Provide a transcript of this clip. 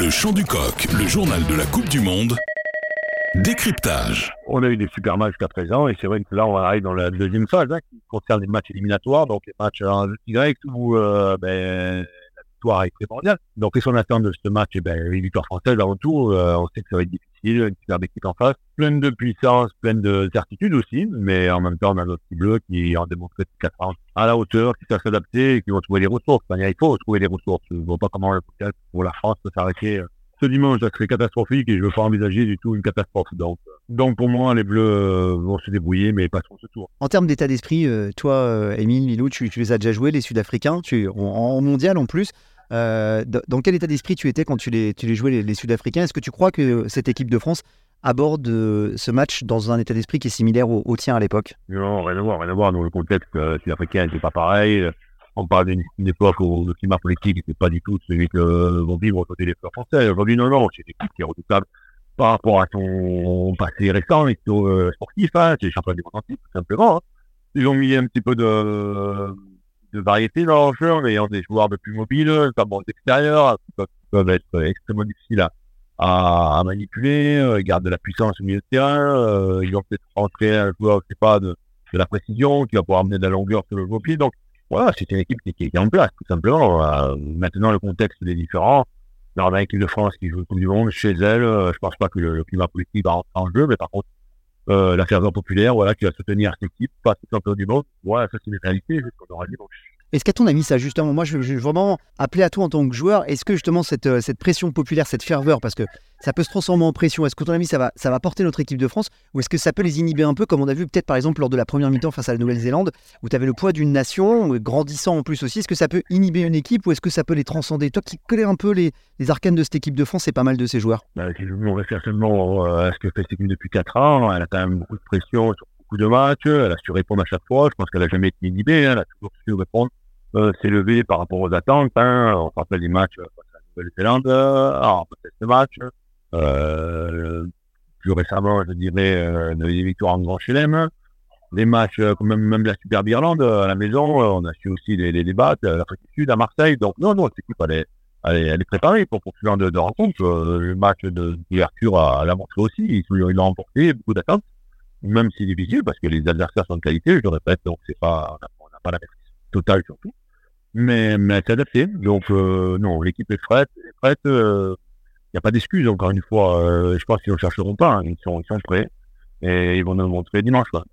Le chant du coq, le journal de la Coupe du Monde. Décryptage. On a eu des super matchs jusqu'à présent et c'est vrai que là on arrive dans la deuxième phase hein, qui concerne les matchs éliminatoires, donc les matchs en Y où euh, ben, la victoire est primordiale. Donc qu'est-ce qu'on attend de ce match eh ben, Une victoire française avant tout, euh, on sait que ça va être difficile, une super équipe en face, pleine de puissance, pleine de certitude aussi, mais en même temps on a notre bleu qui en démontré depuis 4 ans à la hauteur, qui savent s'adapter et qui vont trouver les ressources. Enfin, il faut trouver les ressources. Je ne vois pas comment le pour la France peut s'arrêter. Euh, ce dimanche, ça serait catastrophique et je ne veux pas envisager du tout une catastrophe. Donc, donc pour moi, les Bleus euh, vont se débrouiller, mais pas sur ce tour. En termes d'état d'esprit, euh, toi, Émile, Milou, tu, les as déjà joués, les Sud-Africains, en, mondial en plus. Dans quel état d'esprit tu étais quand tu les, tu les jouais, les, Sud-Africains? Est-ce que tu crois que cette équipe de France aborde ce match dans un état d'esprit qui est similaire au, tien à l'époque? Non, rien à voir, rien à voir. Dans le contexte sud-africain, c'est pas pareil on parle d'une époque où le climat politique n'était pas du tout celui que vont vivre côté des fleurs français. Aujourd'hui, non, non, c'est une équipe qui est redoutable par rapport à son passé récent, et euh, sportif, hein, c'est champion du monde tout simplement. Hein. Ils ont mis un petit peu de, de variété dans leur jeu, en ayant des joueurs de plus mobiles, comme extérieurs, qui peuvent, être extrêmement difficiles à, manipuler, euh, ils gardent de la puissance au milieu de terrain, euh, ils ont peut-être rentré un joueur, je sais pas, de, la précision, qui va pouvoir amener de la longueur sur le pied. Donc, voilà, c'est une équipe qui, est en place, tout simplement. Euh, maintenant, le contexte est différent. Dans l'équipe de France qui joue le Coupe du Monde, chez elle, je pense pas que le, climat politique va rentrer en jeu, mais par contre, la ferveur populaire, voilà, qui va soutenir cette équipe, pas tout champion du monde, voilà, ça c'est une réalité, qu'on aura dit. Est-ce qu'à ton avis, ça justement, moi je, veux vraiment appeler à toi en tant que joueur, est-ce que justement cette, euh, cette pression populaire, cette ferveur, parce que ça peut se transformer en pression, est-ce que ton avis ça va, ça va porter notre équipe de France ou est-ce que ça peut les inhiber un peu comme on a vu peut-être par exemple lors de la première mi-temps face à la Nouvelle-Zélande où tu avais le poids d'une nation, euh, grandissant en plus aussi, est-ce que ça peut inhiber une équipe ou est-ce que ça peut les transcender? Toi qui connais un peu les, arcanes de cette équipe de France et pas mal de ces joueurs. Bah, si on réfère seulement à ce que fait cette depuis 4 ans, elle a quand même beaucoup de pression beaucoup de matchs, elle a su répondre à chaque fois, je pense qu'elle n'a jamais été inhibée, hein, elle a toujours su répondre euh, levé par rapport aux attentes. Hein. On se rappelle les matchs face à la Nouvelle-Zélande, alors peut-être ce match. Euh, plus récemment, je dirais, euh, des victoires en Grand Chelem. Les matchs, euh, même, même la Super Irlande à la maison, on a su aussi les, les débattre, l'Afrique du Sud à Marseille. Donc non, non, cette équipe, elle est, elle préparée pour, pour ce genre de, de rencontre. le match d'ouverture à, la montré aussi. Ils l'ont remporté, beaucoup d'attentes. Même si c'est difficile, parce que les adversaires sont de qualité, je le répète, donc c'est pas, on n'a pas la maîtrise totale surtout mais, mais elle adaptée. Donc, euh, non, l'équipe est prête. Il prête, n'y euh, a pas d'excuses, encore une fois. Euh, je pense qu'ils ne chercheront pas. Hein. Ils, sont, ils sont prêts. Et ils vont nous montrer dimanche. Quoi.